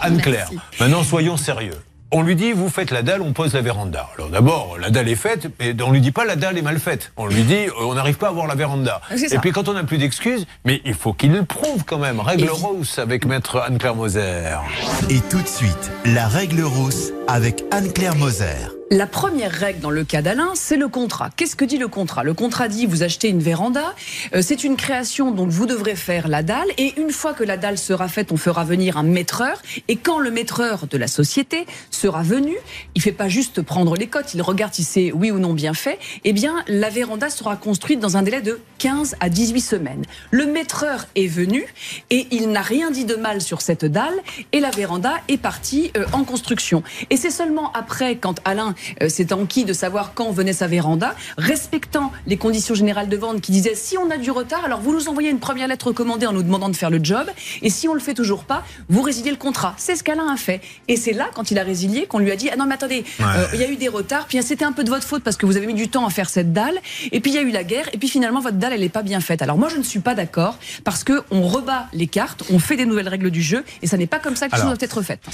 Anne-Claire, maintenant soyons sérieux. On lui dit, vous faites la dalle, on pose la véranda. Alors d'abord, la dalle est faite, mais on lui dit pas la dalle est mal faite. On lui dit, euh, on n'arrive pas à avoir la véranda. Et puis quand on n'a plus d'excuses, mais il faut qu'il le prouve quand même. Règle rousse avec maître Anne-Claire Moser. Et tout de suite, la règle rousse avec Anne-Claire Moser. La première règle dans le cas d'Alain, c'est le contrat. Qu'est-ce que dit le contrat? Le contrat dit vous achetez une véranda, euh, c'est une création donc vous devrez faire la dalle et une fois que la dalle sera faite, on fera venir un maîtreur et quand le maîtreur de la société sera venu, il fait pas juste prendre les cotes, il regarde si c'est oui ou non bien fait, eh bien la véranda sera construite dans un délai de 15 à 18 semaines. Le maîtreur est venu et il n'a rien dit de mal sur cette dalle et la véranda est partie euh, en construction. Et c'est seulement après quand Alain c'est enquis de savoir quand venait sa véranda, respectant les conditions générales de vente qui disaient si on a du retard, alors vous nous envoyez une première lettre recommandée en nous demandant de faire le job, et si on le fait toujours pas, vous résiliez le contrat. C'est ce qu'Alain a fait. Et c'est là, quand il a résilié, qu'on lui a dit ah non mais attendez, euh, il y a eu des retards, puis c'était un peu de votre faute parce que vous avez mis du temps à faire cette dalle, et puis il y a eu la guerre, et puis finalement votre dalle elle n'est pas bien faite. Alors moi je ne suis pas d'accord parce que on rebat les cartes, on fait des nouvelles règles du jeu, et ça n'est pas comme ça que les choses doivent être faites.